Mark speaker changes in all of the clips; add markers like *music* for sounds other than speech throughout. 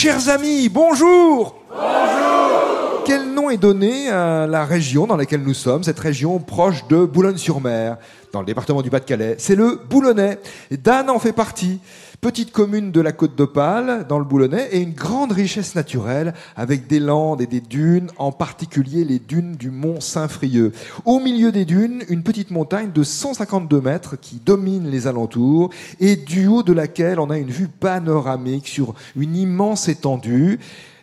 Speaker 1: Chers amis, bonjour. Bonjour. Quel nom est donné à la région dans laquelle nous sommes, cette région proche de Boulogne-sur-Mer, dans le département du Pas-de-Calais C'est le Boulonnais. Dan en fait partie. Petite commune de la côte d'Opale, dans le Boulonnais, et une grande richesse naturelle, avec des landes et des dunes, en particulier les dunes du mont Saint-Frieux. Au milieu des dunes, une petite montagne de 152 mètres qui domine les alentours, et du haut de laquelle on a une vue panoramique sur une immense étendue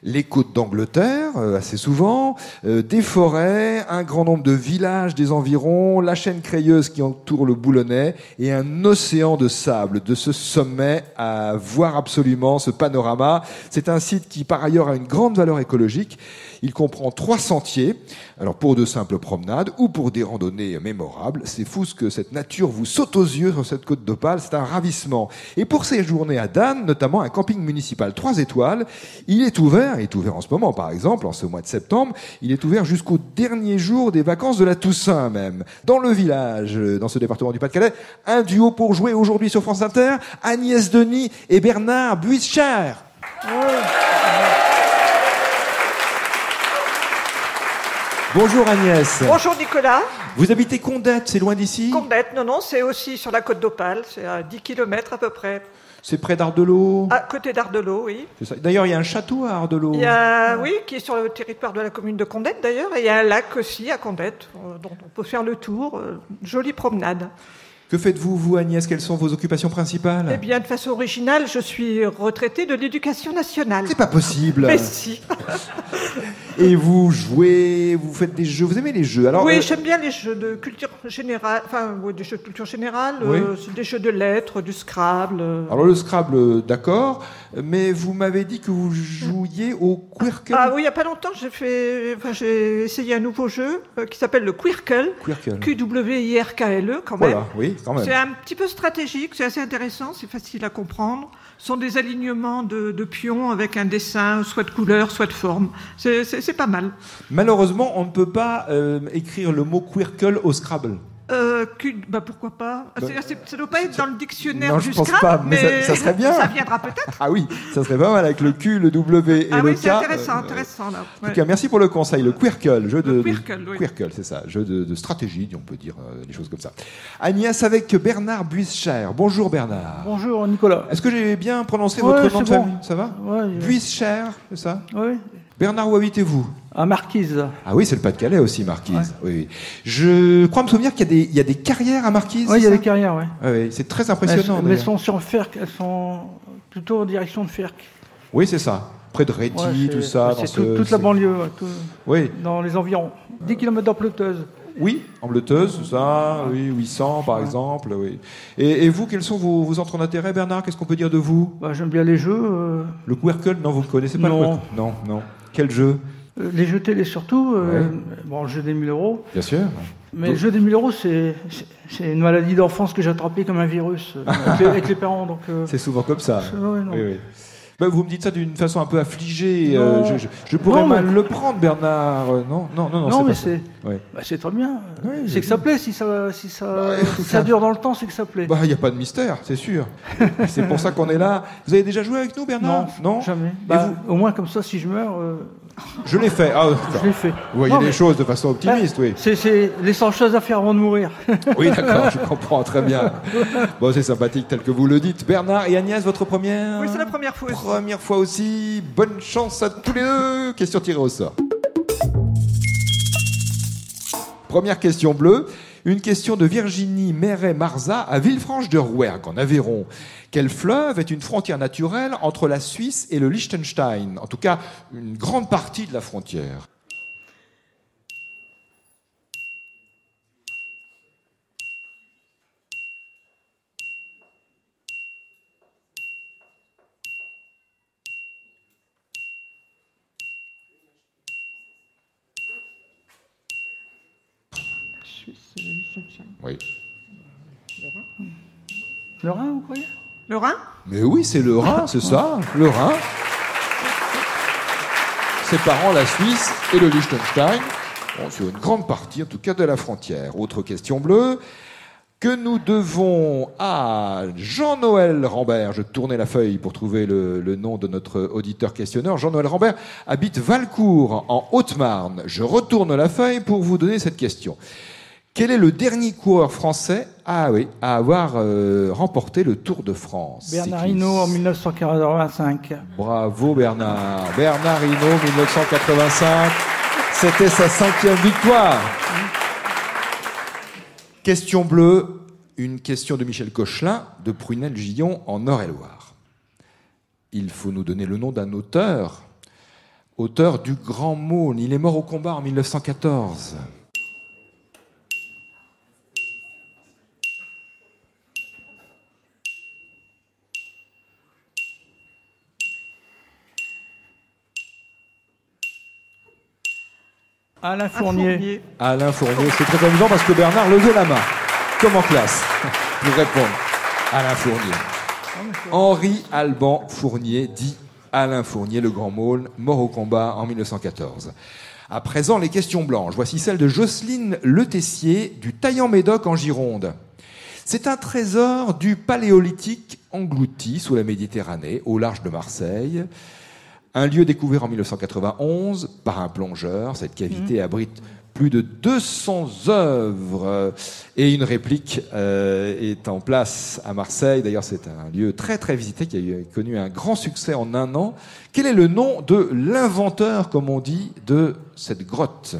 Speaker 1: les côtes d'Angleterre, euh, assez souvent, euh, des forêts, un grand nombre de villages des environs, la chaîne crayeuse qui entoure le Boulonnais et un océan de sable. De ce sommet à voir absolument ce panorama. C'est un site qui, par ailleurs, a une grande valeur écologique. Il comprend trois sentiers, alors pour de simples promenades ou pour des randonnées mémorables. C'est fou ce que cette nature vous saute aux yeux sur cette côte d'Opale, c'est un ravissement. Et pour ces journées à Dan, notamment un camping municipal 3 étoiles, il est ouvert, il est ouvert en ce moment par exemple, en ce mois de septembre, il est ouvert jusqu'au dernier jour des vacances de la Toussaint même. Dans le village, ce département du Pas-de-Calais, un duo pour jouer aujourd'hui sur France Inter, Agnès Denis et Bernard Buischer. Bonjour Agnès.
Speaker 2: Bonjour Nicolas.
Speaker 1: Vous habitez Condette, c'est loin d'ici?
Speaker 2: Condette, non, non, c'est aussi sur la côte d'Opale, c'est à 10 km à peu près.
Speaker 1: C'est près d'Ardelot
Speaker 2: À côté d'Ardelot, oui.
Speaker 1: D'ailleurs, il y a un château à Ardelot.
Speaker 2: Il y a, oui, qui est sur le territoire de la commune de Condette d'ailleurs, et il y a un lac aussi à Condette, euh, dont on peut faire le tour. euh, Jolie promenade.
Speaker 1: Que faites-vous, vous Agnès? Quelles sont vos occupations principales?
Speaker 2: Eh bien, de façon originale, je suis retraitée de l'éducation nationale.
Speaker 1: C'est pas possible.
Speaker 2: Mais si. *laughs*
Speaker 1: Et vous jouez, vous faites des jeux, vous aimez les jeux Alors,
Speaker 2: oui,
Speaker 1: euh,
Speaker 2: j'aime bien les jeux de culture générale, enfin, des jeux de culture générale,
Speaker 1: Oui.
Speaker 2: euh, des jeux de lettres, du Scrabble. euh.
Speaker 1: alors le Scrabble, euh, d'accord, mais vous m'avez dit que vous jouiez au Quirkel.
Speaker 2: Ah oui, il n'y a pas longtemps, j'ai fait, enfin, j'ai essayé un nouveau jeu euh, qui s'appelle le Quirkel.
Speaker 1: Quirkel.
Speaker 2: Q-W-I-R-K-L-E quand même.
Speaker 1: Voilà, oui, quand même.
Speaker 2: C'est un petit peu stratégique, c'est assez intéressant, c'est facile à comprendre. Sont des alignements de, pions avec un dessin, soit de couleur, soit de forme. C'est- pas mal.
Speaker 1: Malheureusement, on ne peut pas euh, écrire le mot Quirkel au Scrabble.
Speaker 2: Euh, bah pourquoi pas C'est- c'est- Ça doit pas être dans le dictionnaire
Speaker 1: Non, je pense pas, mais ça- ça serait bien.
Speaker 2: Ça viendra peut-être.
Speaker 1: Ah oui, ça serait pas mal avec le Q, le W et
Speaker 2: Ah
Speaker 1: le
Speaker 2: oui,
Speaker 1: K.
Speaker 2: c'est intéressant,
Speaker 1: euh,
Speaker 2: intéressant là.
Speaker 1: En tout cas, merci pour le conseil. Le Quirkel, jeu de,
Speaker 2: Le
Speaker 1: de-
Speaker 2: Quirkel, oui.
Speaker 1: Quirkel, c'est ça, jeu de, de stratégie, on peut dire euh, des choses comme ça. Agnès avec Bernard Buischer. Bonjour Bernard.
Speaker 3: Bonjour Nicolas.
Speaker 1: Est-ce que j'ai bien prononcé
Speaker 3: Ouais,
Speaker 1: votre nom de
Speaker 3: bon.
Speaker 1: famille? Ça va?
Speaker 3: Ouais,
Speaker 1: Buischer, c'est ça?
Speaker 3: Oui.
Speaker 1: Bernard, où habitez-vous?
Speaker 3: À Marquise.
Speaker 1: Ah oui, c'est le Pas-de-Calais aussi, Marquise. Oui, oui. Je crois me souvenir qu'il y, a des- il y a des carrières à Marquise.
Speaker 3: Oui, il y a des carrières, oui.
Speaker 1: Ah oui, c'est très impressionnant.
Speaker 3: mais elles sont sur Ferc, elles sont plutôt en direction de Ferc.
Speaker 1: Oui, c'est ça. Près de
Speaker 3: Ouais,
Speaker 1: tout ça.
Speaker 3: C'est
Speaker 1: ce-
Speaker 3: tout- toute la banlieue, tout-
Speaker 1: Oui,
Speaker 3: dans les environs. 10 km d'Ampleteuse.
Speaker 1: Oui, en bleuteuse, c'est ça, oui, 800 par exemple, oui. Et, et vous, quels sont vos, vos d'intérêt, Bernard? Qu'est-ce qu'on peut dire de vous?
Speaker 3: Bah, J'aime bien les jeux. euh,
Speaker 1: Le Quirkel? Non, vous ne connaissez pas
Speaker 3: Non.
Speaker 1: le Non, non. Quel jeu?
Speaker 3: Les jeux télé surtout. euh,
Speaker 1: Ouais.
Speaker 3: Bon, le jeu des 1000 euros.
Speaker 1: Bien sûr.
Speaker 3: Mais le jeu des 1000 euros, c'est une maladie d'enfance que j'ai attrapée comme un virus euh, avec, les, avec les parents. Donc, euh,
Speaker 1: C'est souvent comme ça.
Speaker 3: c'est- ouais, non.
Speaker 1: Oui, oui. Ben, vous me dites ça d'une façon un peu affligée. Euh, je, je- je pourrais
Speaker 3: Non,
Speaker 1: mal
Speaker 3: mais-
Speaker 1: le prendre, Bernard. Euh, Non, non, non, non.
Speaker 3: Non, mais c'est
Speaker 1: Ouais.
Speaker 3: bah, c'est très bien. C'est que ça plaît. Si ça, si ça, si
Speaker 1: ça-
Speaker 3: dure dans le temps, c'est que ça plaît.
Speaker 1: Bah, il n'y a pas de mystère, c'est sûr. *laughs* c'est pour ça qu'on est là. Vous avez déjà joué avec nous, Bernard?
Speaker 3: Non, jamais.
Speaker 1: Et
Speaker 3: Bah,
Speaker 1: vous?
Speaker 3: Au moins, comme ça, si je meurs, euh,
Speaker 1: Je l'ai fait. Ah,
Speaker 3: je l'ai fait.
Speaker 1: vous voyez
Speaker 3: Non,
Speaker 1: les
Speaker 3: mais-
Speaker 1: choses de façon optimiste, oui.
Speaker 3: C'est, c'est les 100 choses à faire avant de mourir. *laughs*
Speaker 1: Oui, d'accord, je comprends très bien. Bon, c'est sympathique tel que vous le dites. Bernard et Agnès, votre première
Speaker 2: Oui, c'est la première fois aussi.
Speaker 1: Première fois aussi. Bonne chance à tous les deux. Question tirée au sort. Première question bleue. Une question de Virginie Méret-Marza à Villefranche de Rouergue, en Aveyron. Quel fleuve est une frontière naturelle entre la Suisse et le Liechtenstein? En tout cas, une grande partie de la frontière. Oui.
Speaker 3: Le Rhin, vous croyez?
Speaker 2: Le Rhin
Speaker 1: Mais oui, c'est le Rhin, c'est ça, le Rhin. Séparant la Suisse et le Liechtenstein, bon, sur une grande partie en tout cas de la frontière. Autre question bleue. que nous devons à Jean-Noël Rambert. Je tournais la feuille pour trouver le, le nom de notre auditeur questionneur. Jean-Noël Rambert habite Valcourt, en Haute-Marne. Je retourne la feuille pour vous donner cette question. Quel est le dernier coureur français oui, à avoir euh, remporté le Tour de France?
Speaker 3: Bernard Hinault en 1985.
Speaker 1: Bravo Bernard. Bernard Hinault, 1985. C'était sa cinquième victoire. Question bleue, une question de Michel Cochelin de Prunel-Gillon en Eure-et-Loire. Il faut nous donner le nom d'un auteur, auteur du Grand Maulne. Il est mort au combat en 1914.
Speaker 3: Alain Fournier.
Speaker 1: Alain Fournier, c'est très amusant parce que Bernard levait la main, comme en classe, *laughs* pour répondre. Alain Fournier. Henri Alban Fournier, dit Alain Fournier, le grand môle, mort au combat en 1914. À présent, les questions blanches. Voici celle de Jocelyne Le Tessier, du Taillan-Médoc en Gironde. C'est un trésor du paléolithique englouti sous la Méditerranée, au large de Marseille. Un lieu découvert en 1991 par un plongeur. Cette cavité abrite plus de 200 œuvres et une réplique euh, est en place à Marseille. D'ailleurs, c'est un lieu très très visité qui a eu- connu un grand succès en un an. Quel est le nom de l'inventeur, comme on dit, de cette grotte?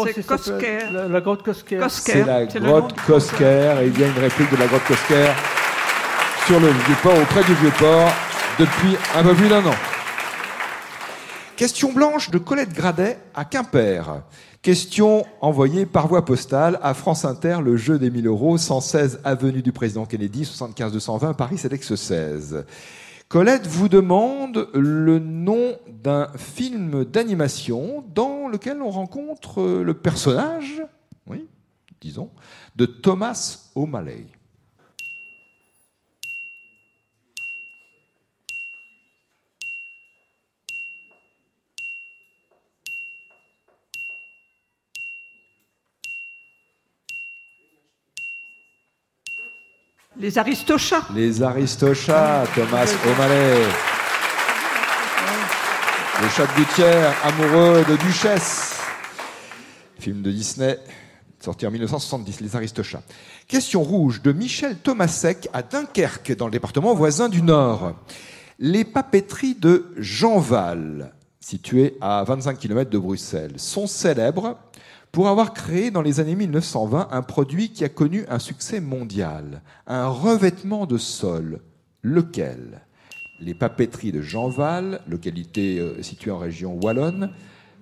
Speaker 3: Crois
Speaker 2: C'est
Speaker 3: que c'est ça
Speaker 2: Kosker.
Speaker 3: s'appelle La, la grotte Kosker.
Speaker 1: C'est la grotte Kosker et il y a une réplique de la grotte Kosker sur le Vieux-Port, auprès du Vieux-Port, depuis un peu plus d'un an. Question blanche de Colette Gradet à Quimper. Question envoyée par voie postale à France Inter, le jeu des 1000 euros, 116 avenue du Président Kennedy, 75 220 Paris, CEDEX 16. Colette vous demande le nom d'un film d'animation dans lequel on rencontre euh, le personnage, oui, disons, de Thomas O'Malley.
Speaker 2: Les Aristochats.
Speaker 1: Les Aristochats, Thomas O'Malley. Le chat de amoureux de Duchesse. Film de Disney, sorti en 1970, Les Aristochats. Question rouge de Michel Thomasek à Dunkerque, dans le département voisin du Nord. Les papeteries de Jeanval, situées à 25 km de Bruxelles, sont célèbres pour avoir créé dans les années 1920 un produit qui a connu un succès mondial, un revêtement de sol. Lequel? Les papeteries de Jeanval, localité euh, située en région wallonne,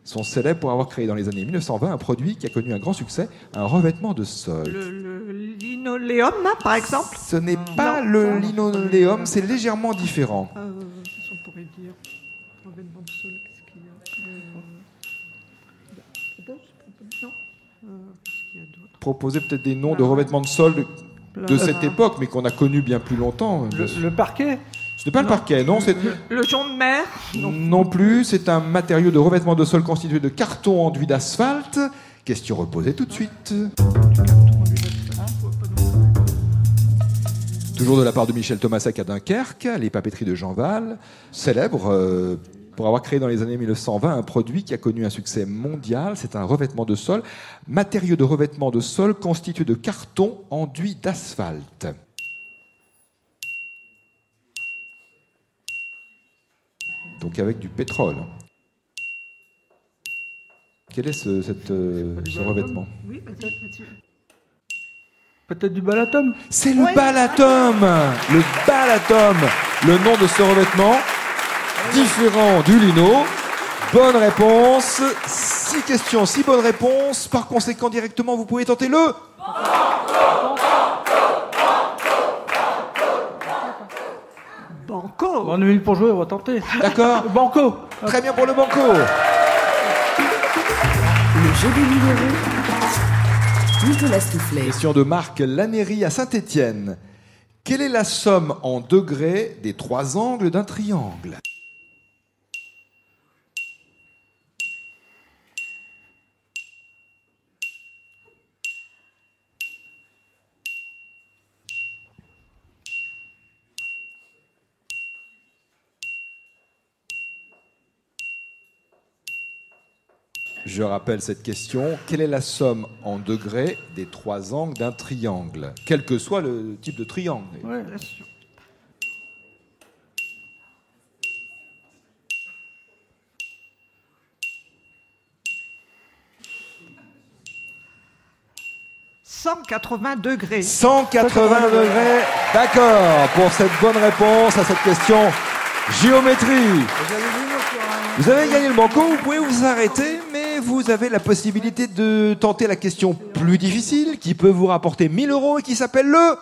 Speaker 1: sont célèbres pour avoir créé dans les années 1920 un produit qui a connu un grand succès, un revêtement de sol.
Speaker 2: Le, le linoléum, hein, par exemple?
Speaker 1: Ce n'est pas le linoléum, c'est légèrement différent.
Speaker 2: Euh, dire Revêtement de sol, qu'est-ce qu'il y a? Euh, Non Euh, Qu'est-ce qu'il y a d'autre?
Speaker 1: Proposer peut-être des noms de revêtements de sol de, de cette époque, mais qu'on a connu bien plus longtemps.
Speaker 3: Le, le parquet?
Speaker 1: Ce n'est pas le parquet, non, c'est
Speaker 2: Le jonc de mer?
Speaker 1: Non. plus. C'est un matériau de revêtement de sol constitué de carton enduit d'asphalte. Question reposée tout de suite. Toujours de la part de Michel Thomasek à Dunkerque, les papeteries de Jeanval, célèbres euh, pour avoir créé dans les années 1920 un produit qui a connu un succès mondial. C'est un revêtement de sol, matériau de revêtement de sol constitué de carton enduit d'asphalte. Donc avec du pétrole. Quel est ce, cette, euh, ce revêtement?
Speaker 2: Oui.
Speaker 3: Peut-être du balatum
Speaker 1: C'est le balatum Le balatum Le nom de ce revêtement, différent du lino. Bonne réponse. Six questions, six bonnes réponses. Par conséquent, directement, vous pouvez tenter le...
Speaker 2: Banco
Speaker 3: On une minute pour jouer, on va tenter.
Speaker 1: D'accord *laughs*
Speaker 3: Banco
Speaker 1: Très bien pour le banco.
Speaker 4: Le jeu des 1000 euros. Nicolas Toufflet.
Speaker 1: Question de Marc Lanéry à Saint-Étienne. Quelle est la somme en degrés des trois angles d'un triangle? Je rappelle cette question. Quelle est la somme en degrés des trois angles d'un triangle Quel que soit le type de triangle?
Speaker 3: Ouais.
Speaker 2: Bien sûr. « 180 degrés.
Speaker 1: 180 degrés, d'accord, pour cette bonne réponse à cette question géométrie. Vous avez gagné le banco, vous pouvez vous arrêter, mais vous avez la possibilité de tenter la question plus difficile qui peut vous rapporter 1000 euros et qui s'appelle le...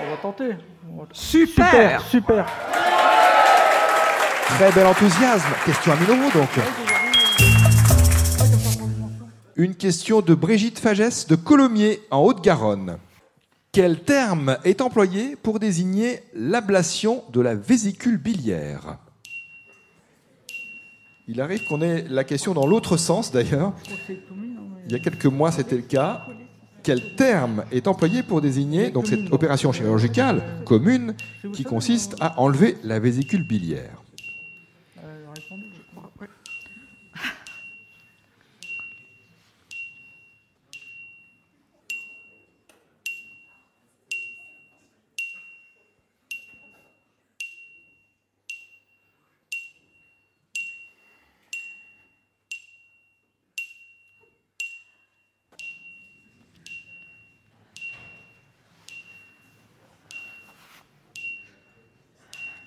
Speaker 3: On va tenter. On va-
Speaker 2: Super.
Speaker 3: Super, super.
Speaker 1: Très bel enthousiasme. Question à 1000 euros donc. Une question de Brigitte Fagès de Colomiers en Haute-Garonne. Quel terme est employé pour désigner l'ablation de la vésicule biliaire? Il arrive qu'on ait la question dans l'autre sens d'ailleurs. Il y a quelques mois, c'était le cas. Quel terme est employé pour désigner cette opération chirurgicale commune qui consiste à enlever la vésicule biliaire?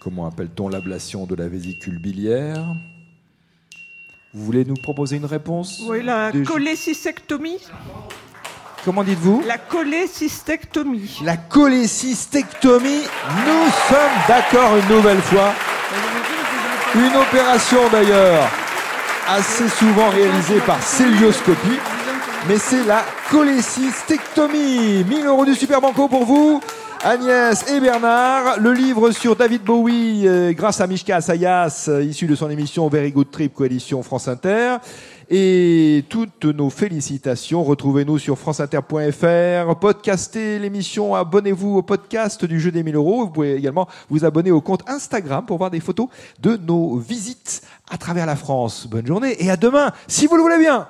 Speaker 1: Comment appelle-t-on l'ablation de la vésicule biliaire? Vous voulez nous proposer une réponse?
Speaker 2: Oui, la
Speaker 1: Des-
Speaker 2: cholécystectomie.
Speaker 1: Comment dites-vous?
Speaker 2: La cholécystectomie.
Speaker 1: La cholécystectomie. Nous sommes d'accord une nouvelle fois. Une opération d'ailleurs assez souvent réalisée par célioscopie. Mais c'est la cholécystectomie. 1000 euros du Super Banco pour vous. Agnès et Bernard, le livre sur David Bowie, euh, grâce à Mishka Assayas, euh, issu de son émission Very Good Trip, coalition France Inter. Et toutes nos félicitations, retrouvez-nous sur franceinter.fr, podcastez l'émission, abonnez-vous au podcast du jeu des 1000 euros. Vous pouvez également vous abonner au compte Instagram pour voir des photos de nos visites à travers la France. Bonne journée et à demain, si vous le voulez bien.